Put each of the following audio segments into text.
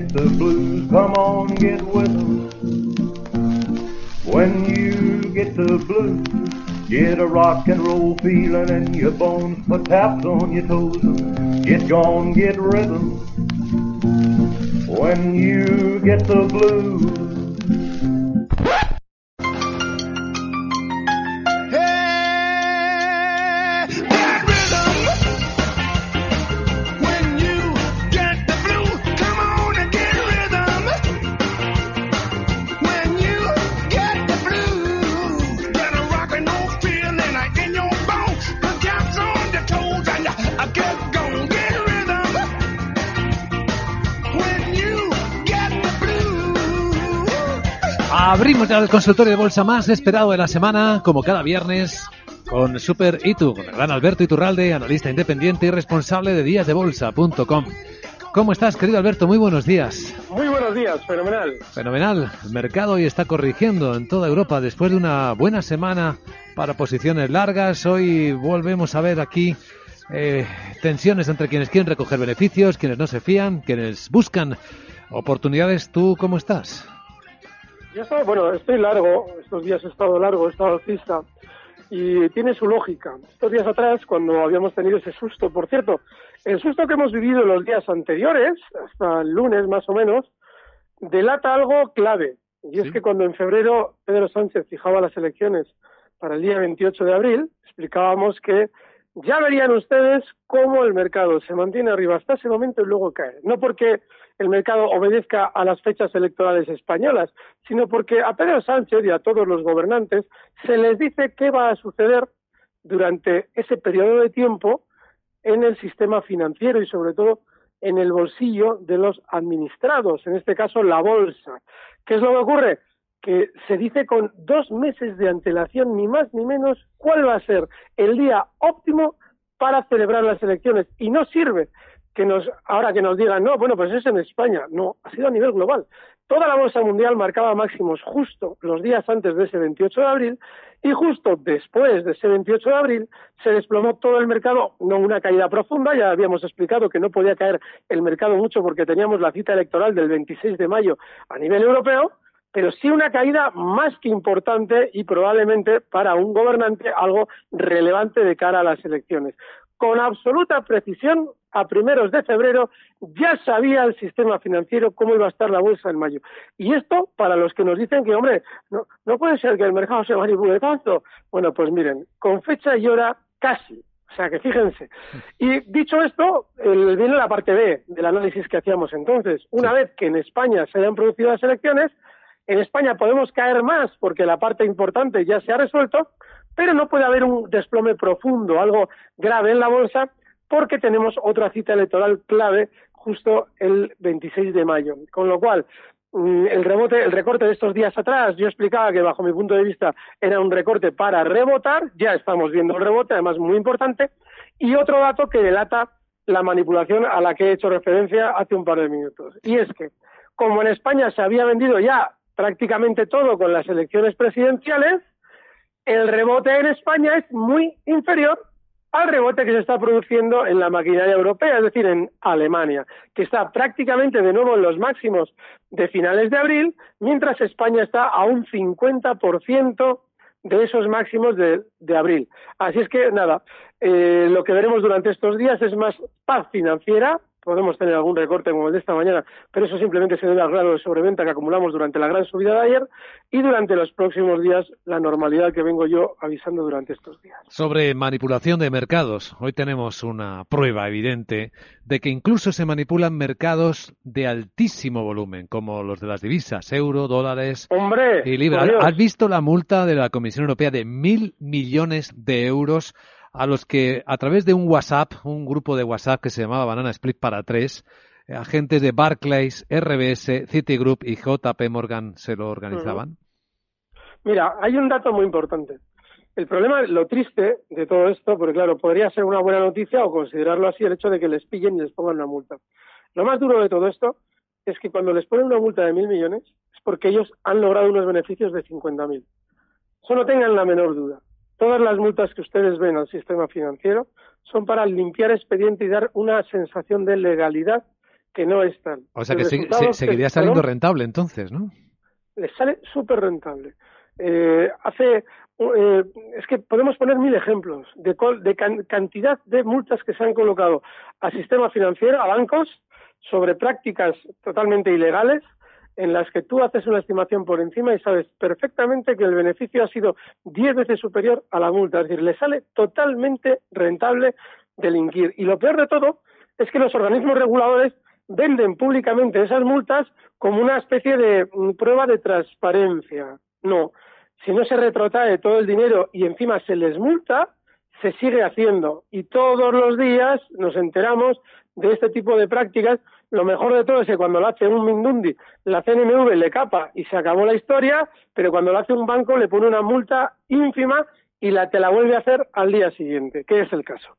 Get the blues, come on, get with with 'em. When you get the blues, get a rock and roll feeling in your bones, put taps on your toes, get gone, get rhythm. When you get the blues. Ya el consultorio de bolsa más esperado de la semana, como cada viernes, con Super Itu, con el gran Alberto Iturralde, analista independiente y responsable de díasdebolsa.com. ¿Cómo estás, querido Alberto? Muy buenos días. Muy buenos días, fenomenal. Fenomenal. El mercado hoy está corrigiendo en toda Europa después de una buena semana para posiciones largas. Hoy volvemos a ver aquí eh, tensiones entre quienes quieren recoger beneficios, quienes no se fían, quienes buscan oportunidades. ¿Tú cómo estás? Yo estoy, bueno, estoy largo, estos días he estado largo, he estado alcista y tiene su lógica. Estos días atrás, cuando habíamos tenido ese susto, por cierto, el susto que hemos vivido los días anteriores, hasta el lunes más o menos, delata algo clave. Y es que cuando en febrero Pedro Sánchez fijaba las elecciones para el día 28 de abril, explicábamos que ya verían ustedes cómo el mercado se mantiene arriba hasta ese momento y luego cae. No porque el mercado obedezca a las fechas electorales españolas, sino porque a Pedro Sánchez y a todos los gobernantes se les dice qué va a suceder durante ese periodo de tiempo en el sistema financiero y sobre todo en el bolsillo de los administrados, en este caso la bolsa. ¿Qué es lo que ocurre? Que se dice con dos meses de antelación, ni más ni menos, cuál va a ser el día óptimo para celebrar las elecciones. Y no sirve que nos, ahora que nos digan, no, bueno, pues es en España. No, ha sido a nivel global. Toda la bolsa mundial marcaba máximos justo los días antes de ese 28 de abril y justo después de ese 28 de abril se desplomó todo el mercado, no una caída profunda, ya habíamos explicado que no podía caer el mercado mucho porque teníamos la cita electoral del 26 de mayo a nivel europeo, pero sí una caída más que importante y probablemente para un gobernante algo relevante de cara a las elecciones. Con absoluta precisión, a primeros de febrero ya sabía el sistema financiero cómo iba a estar la bolsa en mayo. Y esto, para los que nos dicen que, hombre, no, no puede ser que el mercado se manipule tanto. Bueno, pues miren, con fecha y hora casi. O sea, que fíjense. Y dicho esto, el, viene la parte B del análisis que hacíamos entonces. Una vez que en España se hayan producido las elecciones, en España podemos caer más porque la parte importante ya se ha resuelto, pero no puede haber un desplome profundo, algo grave en la bolsa, porque tenemos otra cita electoral clave justo el 26 de mayo. Con lo cual, mm, el rebote, el recorte de estos días atrás, yo explicaba que bajo mi punto de vista era un recorte para rebotar, ya estamos viendo el rebote, además muy importante, y otro dato que delata la manipulación a la que he hecho referencia hace un par de minutos. Y es que, como en España se había vendido ya prácticamente todo con las elecciones presidenciales, el rebote en España es muy inferior al rebote que se está produciendo en la maquinaria europea, es decir, en Alemania, que está prácticamente de nuevo en los máximos de finales de abril, mientras España está a un 50% de esos máximos de, abril. Así es que, nada, eh, lo que veremos durante estos días es más paz financiera, podemos tener algún recorte como el de esta mañana, pero eso simplemente se debe al grado de sobreventa que acumulamos durante la gran subida de ayer y durante los próximos días la normalidad que vengo yo avisando durante estos días. Sobre manipulación de mercados, hoy tenemos una prueba evidente de que incluso se manipulan mercados de altísimo volumen, como los de las divisas, euro, dólares y libras. ¿Has visto la multa de la Comisión Europea de mil millones de euros? A los que a través de un WhatsApp, un grupo de WhatsApp que se llamaba Banana Split para tres, agentes de Barclays, RBS, Citigroup y JP Morgan se lo organizaban? Mira, hay un dato muy importante. El problema, lo triste de todo esto, porque claro, podría ser una buena noticia o considerarlo así el hecho de que les pillen y les pongan una multa. Lo más duro de todo esto es que cuando les ponen una multa de mil millones es porque ellos han logrado unos beneficios de 50.000. Eso no tengan la menor duda. Todas las multas que ustedes ven al sistema financiero son para limpiar expediente y dar una sensación de legalidad que no es tal. O sea que seguiría saliendo rentable entonces, ¿no? Les sale súper rentable. Eh, hace eh, es que podemos poner mil ejemplos de, de cantidad de multas que se han colocado al sistema financiero, a bancos, sobre prácticas totalmente ilegales en las que tú haces una estimación por encima y sabes perfectamente que el beneficio ha sido diez veces superior a la multa. Es decir, le sale totalmente rentable delinquir. Y lo peor de todo es que los organismos reguladores venden públicamente esas multas como una especie de mm, prueba de transparencia. No, si no se retrotrae todo el dinero y encima se les multa, se sigue haciendo. Y todos los días nos enteramos de este tipo de prácticas. Lo mejor de todo es que cuando lo hace un Mindundi, la CNMV le capa y se acabó la historia, pero cuando lo hace un banco le pone una multa ínfima y la, te la vuelve a hacer al día siguiente, que es el caso.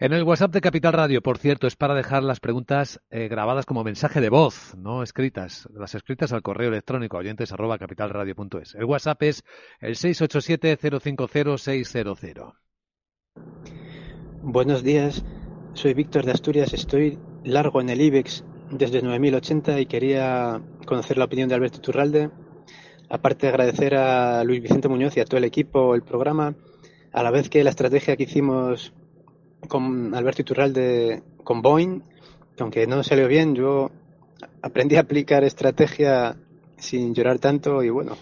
En el WhatsApp de Capital Radio, por cierto, es para dejar las preguntas eh, grabadas como mensaje de voz, no escritas. Las escritas al correo electrónico oyentes arroba capitalradio.es. El WhatsApp es el 687-050-600. Buenos días, soy Víctor de Asturias, estoy largo en el IBEX desde 9080 y quería conocer la opinión de Alberto Turralde. Aparte de agradecer a Luis Vicente Muñoz y a todo el equipo el programa, a la vez que la estrategia que hicimos con Alberto Iturralde con Boeing, que aunque no salió bien, yo aprendí a aplicar estrategia sin llorar tanto y bueno,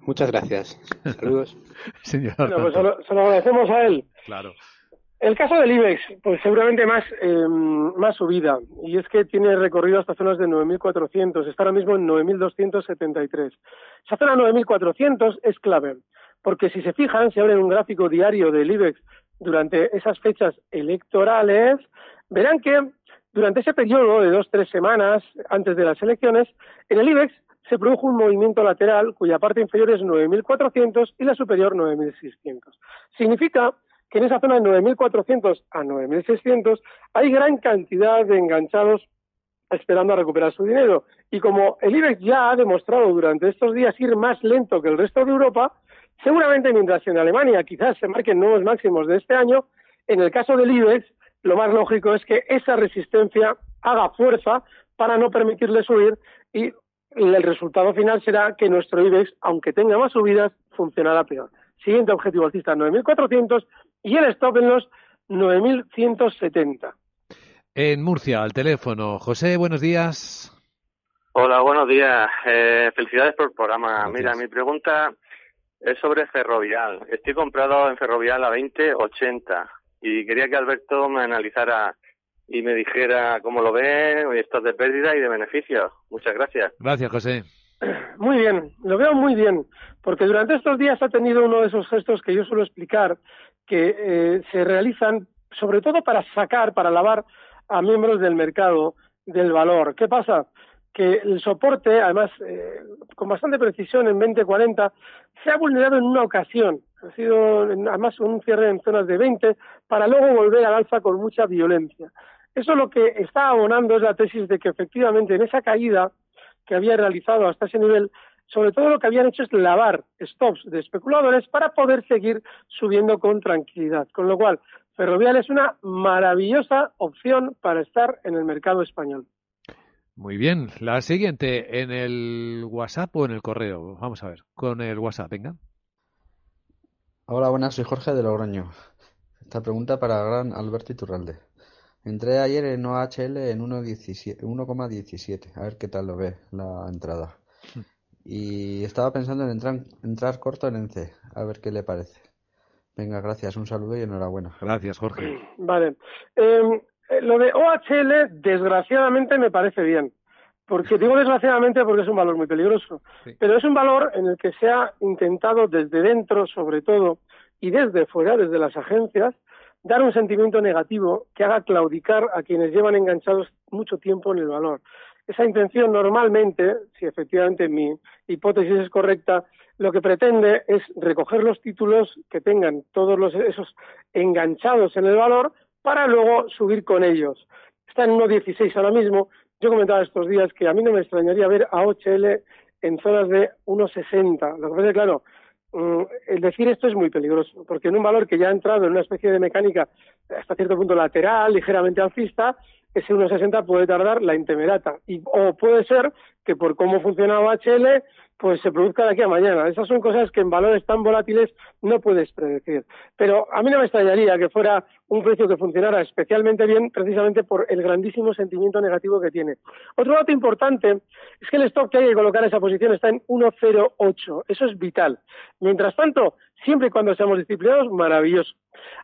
muchas gracias. Saludos. Señor. pues se lo agradecemos a él. Claro. El caso del IBEX, pues seguramente más, eh, más subida, y es que tiene recorrido hasta zonas de 9.400, está ahora mismo en 9.273. Esa zona 9.400 es clave, porque si se fijan, si abren un gráfico diario del IBEX durante esas fechas electorales, verán que durante ese periodo de dos, tres semanas antes de las elecciones, en el IBEX se produjo un movimiento lateral cuya parte inferior es 9.400 y la superior 9.600. Significa que en esa zona de 9.400 a 9.600 hay gran cantidad de enganchados esperando a recuperar su dinero. Y como el IBEX ya ha demostrado durante estos días ir más lento que el resto de Europa, Seguramente mientras en Alemania quizás se marquen nuevos máximos de este año, en el caso del IBEX lo más lógico es que esa resistencia haga fuerza para no permitirle subir y el resultado final será que nuestro IBEX, aunque tenga más subidas, funcionará peor. Siguiente objetivo alcista 9.400 y el stop en los 9.170. En Murcia, al teléfono. José, buenos días. Hola, buenos días. Eh, felicidades por el programa. Mira, mi pregunta es sobre Ferrovial. Estoy comprado en Ferrovial a 20.80 y quería que Alberto me analizara y me dijera cómo lo ve, esto de pérdida y de beneficios. Muchas gracias. Gracias, José. Muy bien, lo veo muy bien, porque durante estos días ha tenido uno de esos gestos que yo suelo explicar, que eh, se realizan sobre todo para sacar, para lavar a miembros del mercado del valor. ¿Qué pasa? que el soporte, además, eh, con bastante precisión en 2040, se ha vulnerado en una ocasión. Ha sido, además, un cierre en zonas de 20 para luego volver al alza con mucha violencia. Eso lo que está abonando es la tesis de que efectivamente en esa caída que había realizado hasta ese nivel, sobre todo lo que habían hecho es lavar stops de especuladores para poder seguir subiendo con tranquilidad. Con lo cual, Ferrovial es una maravillosa opción para estar en el mercado español. Muy bien. La siguiente, ¿en el WhatsApp o en el correo? Vamos a ver, con el WhatsApp, venga. Hola, buenas, soy Jorge de Logroño. Esta pregunta para gran Alberto Iturralde. Entré ayer en OHL en 1,17. A ver qué tal lo ve la entrada. Y estaba pensando en entrar, entrar corto en ENCE. A ver qué le parece. Venga, gracias. Un saludo y enhorabuena. Gracias, Jorge. Vale. Eh, eh, lo de OHL, desgraciadamente, me parece bien. Porque digo desgraciadamente porque es un valor muy peligroso. Pero es un valor en el que se ha intentado desde dentro, sobre todo, y desde fuera, desde las agencias, dar un sentimiento negativo que haga claudicar a quienes llevan enganchados mucho tiempo en el valor. Esa intención normalmente, si efectivamente mi hipótesis es correcta, lo que pretende es recoger los títulos que tengan todos los, esos enganchados en el valor para luego subir con ellos. Está en 1.16 ahora mismo. Yo comentaba estos días que a mí no me extrañaría ver a HL en zonas de 1.60. Lo que pasa es claro, mm, el decir esto es muy peligroso, porque en un valor que ya ha entrado en una especie de mecánica hasta cierto punto lateral, ligeramente alcista, ese 1.60 puede tardar la intemerata. Y, o puede ser que por cómo funcionaba HL, pues se produzca de aquí a mañana. Esas son cosas que en valores tan volátiles no puedes predecir. Pero a mí no me extrañaría que fuera un precio que funcionara especialmente bien precisamente por el grandísimo sentimiento negativo que tiene. Otro dato importante es que el stock que hay que colocar en esa posición está en 1.08. Eso es vital. Mientras tanto, siempre y cuando seamos disciplinados, maravilloso.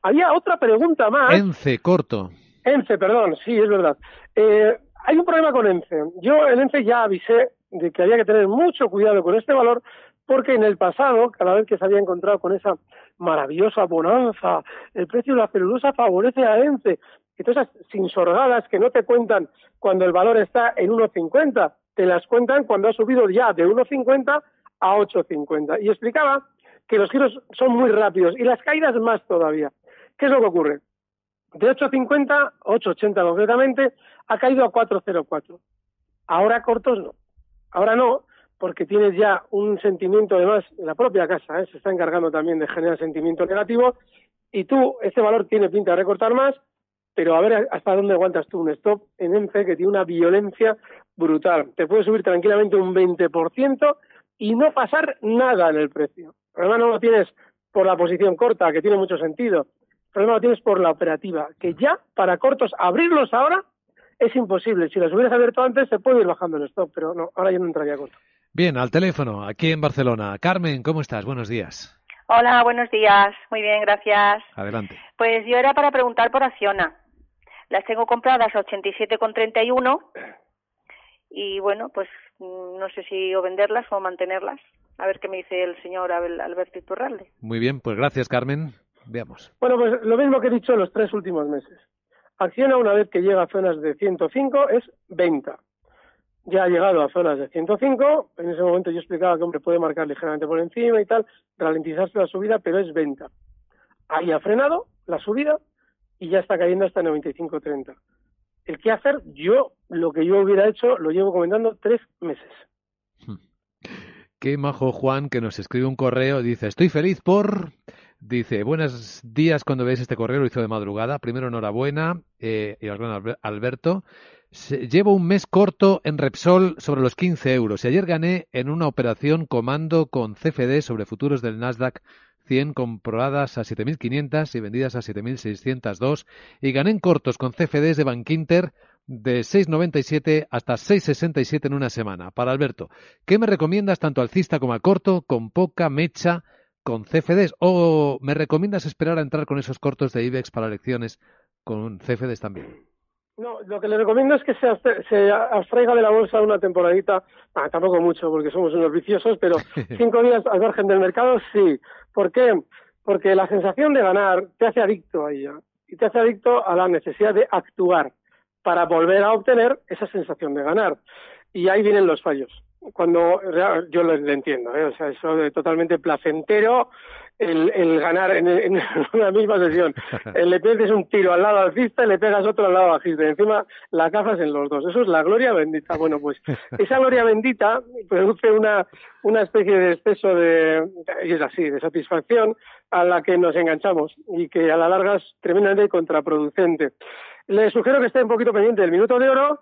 Había otra pregunta más. Ence, corto. ENCE, perdón, sí, es verdad. Eh, hay un problema con ENCE. Yo en ENCE ya avisé de que había que tener mucho cuidado con este valor porque en el pasado, cada vez que se había encontrado con esa maravillosa bonanza, el precio de la celulosa favorece a ENCE. Entonces, sin sorgadas que no te cuentan cuando el valor está en 1,50, te las cuentan cuando ha subido ya de 1,50 a 8,50. Y explicaba que los giros son muy rápidos y las caídas más todavía. ¿Qué es lo que ocurre? De 8.50, 8.80 concretamente, ha caído a 4.04. Ahora cortos no. Ahora no, porque tienes ya un sentimiento, además, la propia casa ¿eh? se está encargando también de generar sentimiento negativo, y tú, este valor tiene pinta de recortar más, pero a ver hasta dónde aguantas tú un stop en ENCE que tiene una violencia brutal. Te puede subir tranquilamente un 20% y no pasar nada en el precio. Además no lo tienes por la posición corta, que tiene mucho sentido, problema lo tienes por la operativa, que ya para cortos abrirlos ahora es imposible. Si los hubieras abierto antes se puede ir bajando el stop, pero no, ahora ya no entraría corto. Bien, al teléfono, aquí en Barcelona. Carmen, ¿cómo estás? Buenos días. Hola, buenos días. Muy bien, gracias. Adelante. Pues yo era para preguntar por Acciona. Las tengo compradas a 87,31 y bueno, pues mm, no sé si o venderlas o mantenerlas. A ver qué me dice el señor Alberto Iturralde. Muy bien, pues gracias, Carmen. Veamos. Bueno, pues lo mismo que he dicho en los tres últimos meses. Acciona una vez que llega a zonas de 105 es venta. Ya ha llegado a zonas de 105, en ese momento yo explicaba que hombre puede marcar ligeramente por encima y tal, ralentizarse la subida, pero es venta. Ahí ha frenado la subida y ya está cayendo hasta 95.30. El qué hacer, yo lo que yo hubiera hecho lo llevo comentando tres meses. Hmm. Qué majo Juan que nos escribe un correo, dice, estoy feliz por Dice, buenos días cuando veis este correo, lo hizo de madrugada. Primero, enhorabuena, eh, y Alberto. llevo un mes corto en Repsol sobre los 15 euros y ayer gané en una operación comando con CFD sobre futuros del Nasdaq 100 compradas a 7.500 y vendidas a 7.602 y gané en cortos con CFDs de Bankinter de 6,97 hasta 6,67 en una semana. Para Alberto, ¿qué me recomiendas tanto alcista como a corto, con poca mecha con CFDs o me recomiendas esperar a entrar con esos cortos de IBEX para elecciones con CFDs también? No, lo que le recomiendo es que se, se abstraiga de la bolsa una temporadita, ah, tampoco mucho porque somos unos viciosos, pero cinco días al margen del mercado sí. ¿Por qué? Porque la sensación de ganar te hace adicto a ella y te hace adicto a la necesidad de actuar para volver a obtener esa sensación de ganar. Y ahí vienen los fallos cuando yo lo entiendo, ¿eh? o sea, eso es totalmente placentero el, el ganar en, en, una misma sesión. Le pegas un tiro al lado alcista y le pegas otro al lado bajista, y encima la cazas en los dos. Eso es la gloria bendita. Bueno, pues esa gloria bendita produce una, una especie de exceso de, y es así, de satisfacción a la que nos enganchamos y que a la larga es tremendamente contraproducente. Le sugiero que esté un poquito pendiente del minuto de oro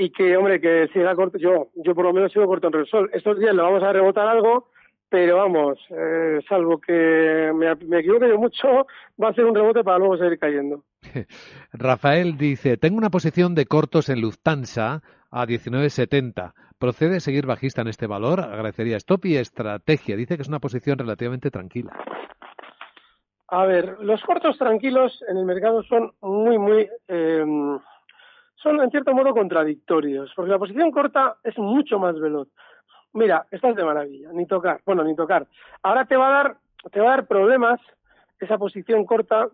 y que, hombre, que siga corto, yo, yo por lo menos sigo corto en Repsol. Estos días le vamos a rebotar algo, pero vamos, eh, salvo que me, me equivoque yo mucho, va a ser un rebote para luego seguir cayendo. Rafael dice, tengo una posición de cortos en Lufthansa a 19.70. ¿Procede seguir bajista en este valor? Agradecería stop y estrategia. Dice que es una posición relativamente tranquila. A ver, los cortos tranquilos en el mercado son muy, muy... Eh, son en cierto modo contradictorios, porque la posición corta es mucho más veloz. Mira, estás de maravilla, ni tocar, bueno, ni tocar. Ahora te va a dar, te va a dar problemas esa posición corta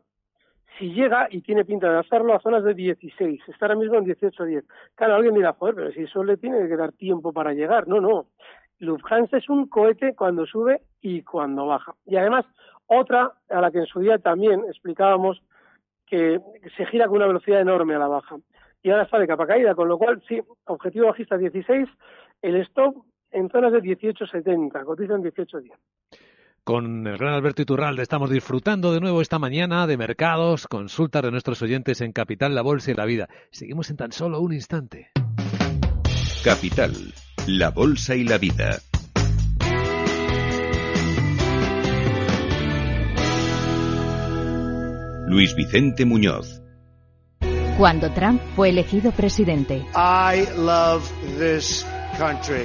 si llega y tiene pinta de hacerlo a zonas de 16, está ahora mismo en 18-10. Claro, alguien dirá, joder, pero si eso le tiene que dar tiempo para llegar. No, no. Lufthansa es un cohete cuando sube y cuando baja. Y además, otra a la que en su día también explicábamos que se gira con una velocidad enorme a la baja. Y ahora está de capa caída, con lo cual, sí, objetivo bajista 16, el stop en zonas de 18.70, cotiza en 18.10. Con el gran Alberto Iturralde estamos disfrutando de nuevo esta mañana de mercados, consultas de nuestros oyentes en Capital, la Bolsa y la Vida. Seguimos en tan solo un instante. Capital, la Bolsa y la Vida. Luis Vicente Muñoz. Cuando Trump fue elegido presidente. I love this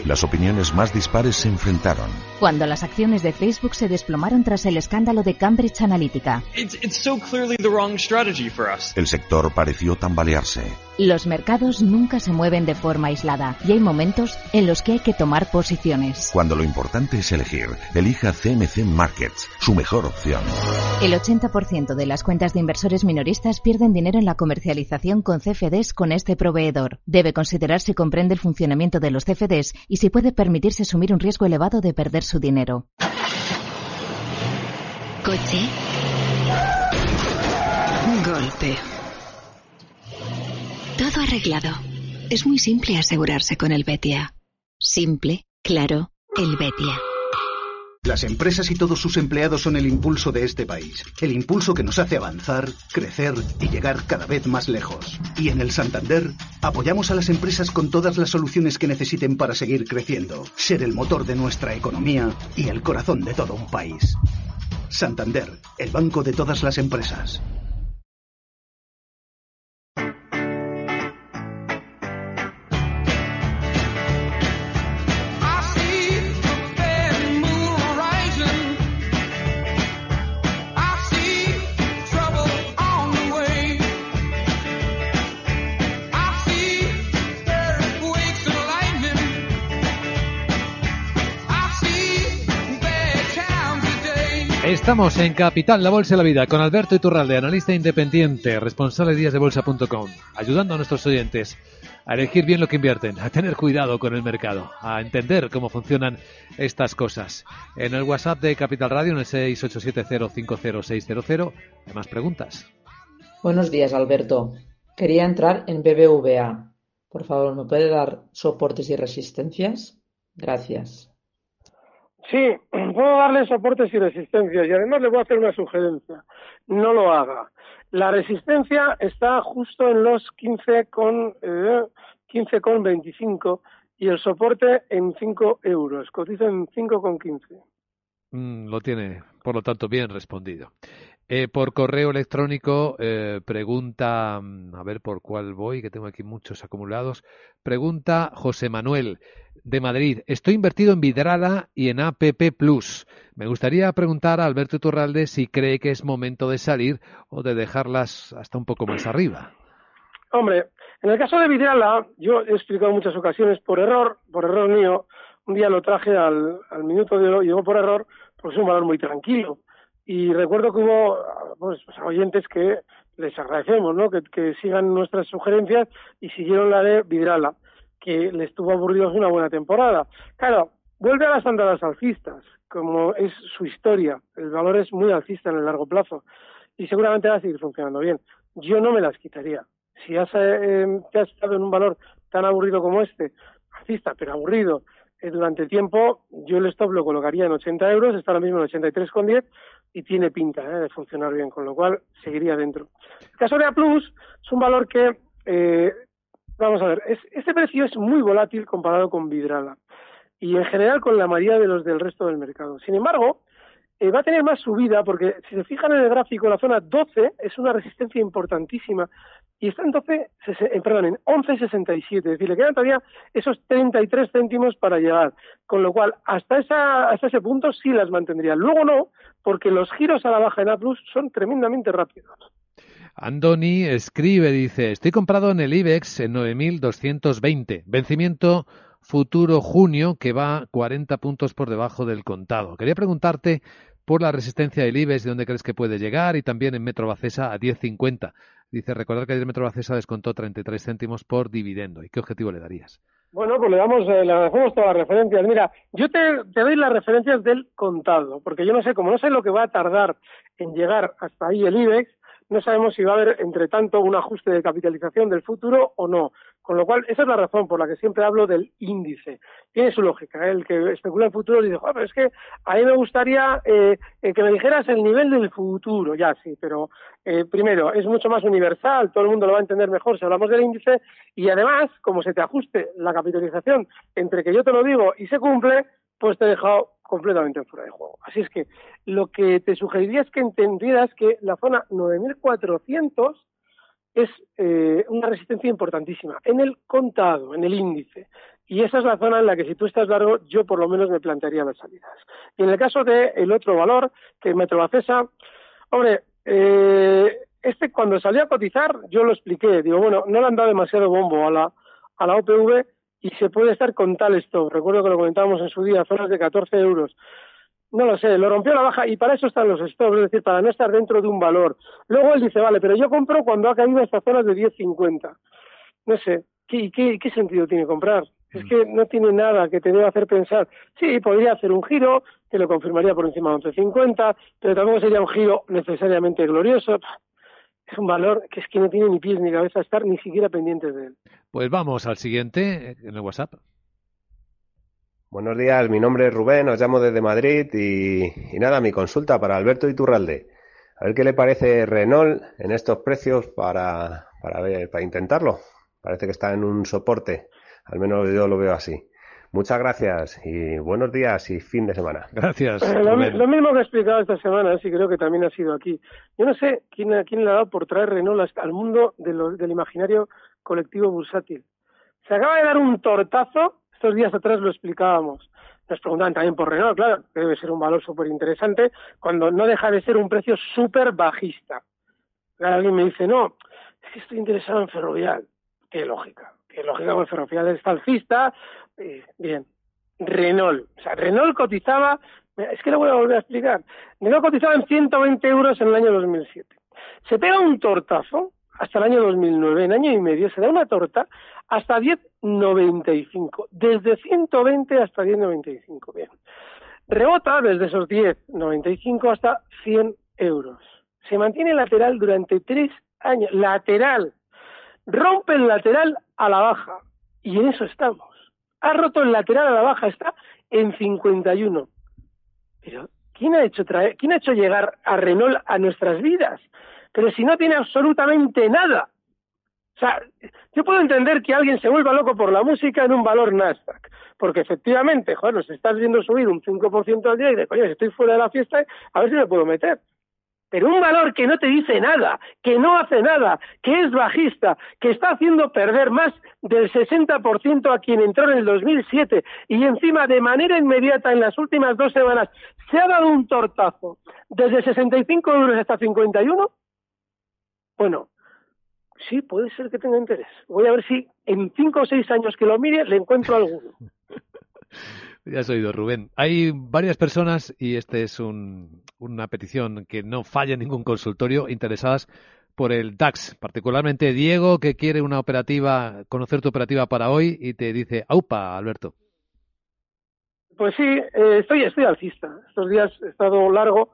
las opiniones más dispares se enfrentaron. Cuando las acciones de Facebook se desplomaron tras el escándalo de Cambridge Analytica. El sector pareció tambalearse. Los mercados nunca se mueven de forma aislada y hay momentos en los que hay que tomar posiciones. Cuando lo importante es elegir, elija CMC Markets, su mejor opción. El 80% de las cuentas de inversores minoristas pierden dinero en la comercialización con CFDs con este proveedor. Debe considerar si comprende el funcionamiento de los CFDs y si puede permitirse asumir un riesgo elevado de perder su dinero. Coche. Golpe. Todo arreglado. Es muy simple asegurarse con el Betia. Simple, claro, el Betia. Las empresas y todos sus empleados son el impulso de este país. El impulso que nos hace avanzar, crecer y llegar cada vez más lejos. Y en el Santander apoyamos a las empresas con todas las soluciones que necesiten para seguir creciendo, ser el motor de nuestra economía y el corazón de todo un país. Santander, el banco de todas las empresas. Estamos en Capital, la Bolsa y la Vida, con Alberto Iturralde, analista independiente, responsable de díasdebolsa.com, ayudando a nuestros oyentes a elegir bien lo que invierten, a tener cuidado con el mercado, a entender cómo funcionan estas cosas. En el WhatsApp de Capital Radio, en el 687050600, hay más preguntas. Buenos días, Alberto. Quería entrar en BBVA. Por favor, ¿me puede dar soportes y resistencias? Gracias. Sí, puedo darle soportes y resistencias y además le voy a hacer una sugerencia. No lo haga. La resistencia está justo en los 15 con, eh, 15 con 25 y el soporte en 5 euros. Cotiza en 5 con 15. Mm, lo tiene, por lo tanto, bien respondido. Eh, por correo electrónico eh, pregunta, mm, a ver por cuál voy, que tengo aquí muchos acumulados. Pregunta José Manuel de Madrid. Estoy invertido en Vidrala y en APP Plus. Me gustaría preguntar a Alberto Turralde si cree que es momento de salir o de dejarlas hasta un poco más arriba. Hombre, en el caso de Vidrala, yo he explicado muchas ocasiones por error, por error mío. Un día lo traje al, minuto de hoy, llegó por error, pues es un valor muy tranquilo y recuerdo que hubo pues, oyentes que les agradecemos ¿no? que, sigan nuestras sugerencias y siguieron la de Vidrala, que le estuvo aburrido una buena temporada. Claro, vuelve a las andadas alcistas, como es su historia. El valor es muy alcista en el largo plazo y seguramente va a seguir funcionando bien. Yo no me las quitaría. Si has, eh, te has estado en un valor tan aburrido como este, alcista, pero aburrido, eh, durante tiempo, yo el stop lo colocaría en 80 euros, está ahora mismo en 83,10 y tiene pinta ¿eh? de funcionar bien, con lo cual seguiría dentro. El caso de A Plus es un valor que, eh, vamos a ver, es, este precio es muy volátil comparado con Vidrala y en general con la mayoría de los del resto del mercado. Sin embargo, eh, va a tener más subida porque si se fijan en el gráfico, la zona 12 es una resistencia importantísima y está en 12, eh, perdón, en 11.67, es decir, le quedan todavía esos 33 céntimos para llegar, con lo cual hasta, esa, hasta ese punto sí las mantendría. Luego no, porque los giros a la baja en A Plus son tremendamente rápidos. Andoni escribe, dice, estoy comprado en el IBEX en 9.220, vencimiento futuro junio que va 40 puntos por debajo del contado. Quería preguntarte por la resistencia del IBEX, de dónde crees que puede llegar, y también en Metro Bacesa a 10.50. Dice, recordar que ayer Metro Bacesa descontó 33 céntimos por dividendo. ¿Y qué objetivo le darías? Bueno, pues le damos, eh, le dejamos todas las referencias. Mira, yo te, te, doy las referencias del contado, porque yo no sé, como no sé lo que va a tardar en llegar hasta ahí el IBEX, no sabemos si va a haber, entre tanto, un ajuste de capitalización del futuro o no. Con lo cual, esa es la razón por la que siempre hablo del índice. Tiene su lógica. El que especula en futuro dice, pero es que a mí me gustaría eh, eh, que me dijeras el nivel del futuro. Ya, sí, pero eh, primero, es mucho más universal, todo el mundo lo va a entender mejor si hablamos del índice, y además, como se te ajuste la capitalización entre que yo te lo digo y se cumple, pues te he dejado completamente fuera de juego. Así es que lo que te sugeriría es que entendieras que la zona 9400 es eh, una resistencia importantísima en el contado, en el índice. Y esa es la zona en la que si tú estás largo, yo por lo menos me plantearía las salidas. Y en el caso del el otro valor, que Metrobacesa, hombre, eh, este cuando salió a cotizar, yo lo expliqué, digo, bueno, no le han dado demasiado bombo a la, a la OPV y se puede estar con tal stop. Recuerdo que lo comentábamos en su día, zonas de 14 euros. No lo sé, lo rompió la baja y para eso están los stops, es decir, para no estar dentro de un valor. Luego él dice, vale, pero yo compro cuando ha caído hasta zonas de 10.50. No sé, ¿qué, qué, ¿qué sentido tiene comprar? Es que no tiene nada que te deba hacer pensar. Sí, podría hacer un giro, que lo confirmaría por encima de 11.50, pero tampoco sería un giro necesariamente glorioso es un valor que es que no tiene ni pies ni cabeza estar ni siquiera pendientes de él. Pues vamos al siguiente en el WhatsApp. Buenos días, mi nombre es Rubén, os llamo desde Madrid y, y, nada, mi consulta para Alberto Iturralde. A ver qué le parece Renault en estos precios para, para, ver, para intentarlo. Parece que está en un soporte, al menos yo lo veo así. Muchas gracias y buenos días y fin de semana. Gracias. Eh, lo, lo, mismo que he explicado esta semana, sí creo que también ha sido aquí. Yo no sé quién, quién le ha dado por traer Renault al mundo de lo, del imaginario colectivo bursátil. Se acaba de dar un tortazo, estos días atrás lo explicábamos. Nos preguntaban también por Renault, claro, que debe ser un valor súper interesante, cuando no deja de ser un precio súper bajista. Alguien me dice, no, es que estoy interesado en Ferrovial. Qué lógica que lógicamente Ferrovial es falsista, eh, bien, Renault, o sea, Renault cotizaba, es que lo voy a volver a explicar, Renault cotizaba en 120 euros en el año 2007. Se pega un tortazo hasta el año 2009, en año y medio, se da una torta hasta 10,95, desde 120 hasta 10,95, bien. Rebota desde esos 10,95 hasta 100 euros. Se mantiene lateral durante tres años, lateral, rompe el lateral a la baja y en eso estamos. Ha roto el lateral a la baja, está en 51. Pero ¿quién ha hecho traer, quién ha hecho llegar a Renault a nuestras vidas? Pero si no tiene absolutamente nada. O sea, yo puedo entender que alguien se vuelva loco por la música en un valor Nasdaq, porque efectivamente, joder, nos estás viendo subir un 5% al día y de coño, si estoy fuera de la fiesta, a ver si me puedo meter pero un valor que no te dice nada, que no hace nada, que es bajista, que está haciendo perder más del 60% a quien entró en el 2007 y encima de manera inmediata en las últimas dos semanas se ha dado un tortazo desde 65 euros hasta 51, bueno, sí, puede ser que tenga interés. Voy a ver si en cinco o seis años que lo mire le encuentro alguno. Ya has oído, Rubén. Hay varias personas, y esta es un, una petición que no falla en ningún consultorio, interesadas por el DAX, particularmente Diego, que quiere una operativa, conocer tu operativa para hoy y te dice, aupa, Alberto. Pues sí, eh, estoy, estoy alcista. Estos días he estado largo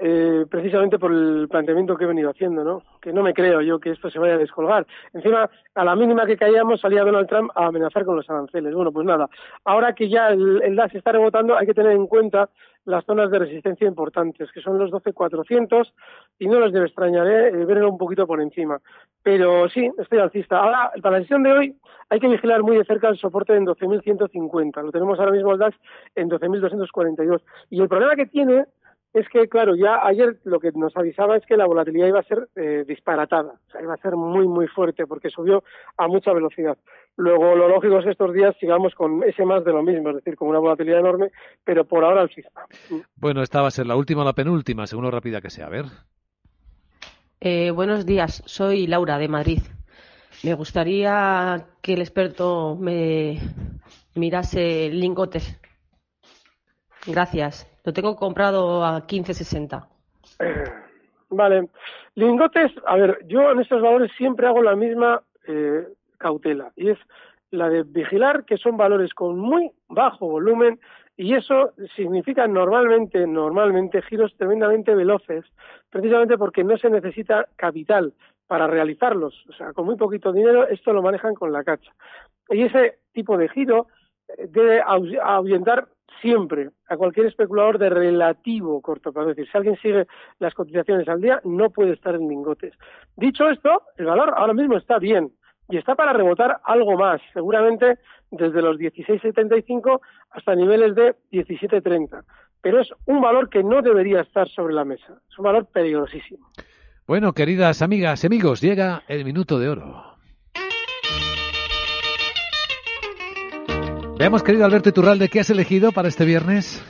eh, precisamente por el planteamiento que he venido haciendo, ¿no? Que no me creo yo que esto se vaya a descolgar. Encima, a la mínima que caíamos, salía Donald Trump a amenazar con los aranceles. Bueno, pues nada. Ahora que ya el, el está rebotando, hay que tener en cuenta las zonas de resistencia importantes, que son los 12.400, y no les debe extrañar ¿eh? verlo un poquito por encima. Pero sí, estoy alcista. Ahora, para la sesión de hoy, hay que vigilar muy de cerca el soporte en 12.150. Lo tenemos ahora mismo el DAX en 12.242. Y el problema que tiene es que, claro, ya ayer lo que nos avisaba es que la volatilidad iba a ser eh, disparatada, o sea, iba a ser muy, muy fuerte porque subió a mucha velocidad. Luego, lo lógico es que estos días sigamos con ese más de lo mismo, es decir, con una volatilidad enorme, pero por ahora alcista. Bueno, esta va a ser la última o la penúltima, según lo rápida que sea. A ver. Eh, buenos días, soy Laura de Madrid. Me gustaría que el experto me mirase lingotes. Gracias Lo tengo comprado a 15.60. Vale. Lingotes, a ver, yo en estos valores siempre hago la misma eh, cautela y es la de vigilar que son valores con muy bajo volumen y eso significa normalmente, normalmente giros tremendamente veloces, precisamente porque no se necesita capital para realizarlos. O sea, con muy poquito dinero esto lo manejan con la cacha. Y ese tipo de giro eh, debe ahuyentar siempre a cualquier especulador de relativo corto plazo. Es decir, si alguien sigue las cotizaciones al día, no puede estar en lingotes. Dicho esto, el valor ahora mismo está bien y está para rebotar algo más. Seguramente desde los 16,75 hasta niveles de 17,30. Pero es un valor que no debería estar sobre la mesa. Es un valor peligrosísimo. Bueno, queridas amigas amigos, llega el minuto de oro. Veamos, querido Alberto Iturralde, ¿qué has elegido para este viernes?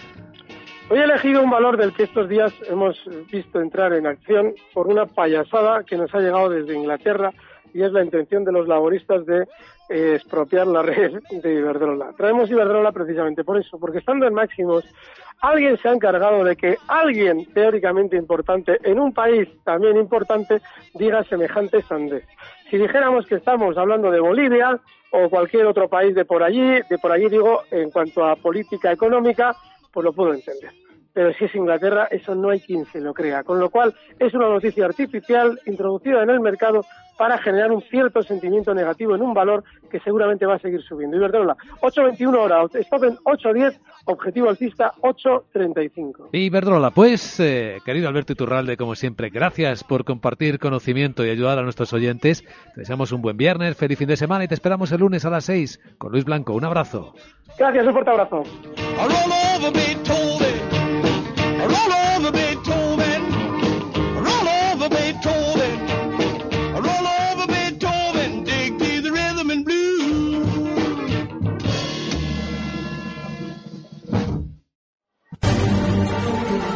Hoy he elegido un valor del que estos días hemos visto entrar en acción por una payasada que nos ha llegado desde Inglaterra y es la intención de los laboristas de expropiar la red de Iberdrola. Traemos Iberdrola precisamente por eso, porque estando en máximos, alguien se ha encargado de que alguien teóricamente importante en un país también importante diga semejante sandez. Si dijéramos que estamos hablando de Bolivia o cualquier otro país de por allí, de por allí digo, en cuanto a política económica, pues lo puedo entender pero si es Inglaterra, eso no hay quien se lo crea. Con lo cual, es una noticia artificial introducida en el mercado para generar un cierto sentimiento negativo en un valor que seguramente va a seguir subiendo. Iberdrola, 8.21 horas, stop en 8.10, objetivo alcista 8.35. Iberdrola, pues, eh, querido Alberto Iturralde, como siempre, gracias por compartir conocimiento y ayudar a nuestros oyentes. Te deseamos un buen viernes, feliz fin de semana y te esperamos el lunes a las 6 con Luis Blanco. Un abrazo. Gracias, un fuerte abrazo.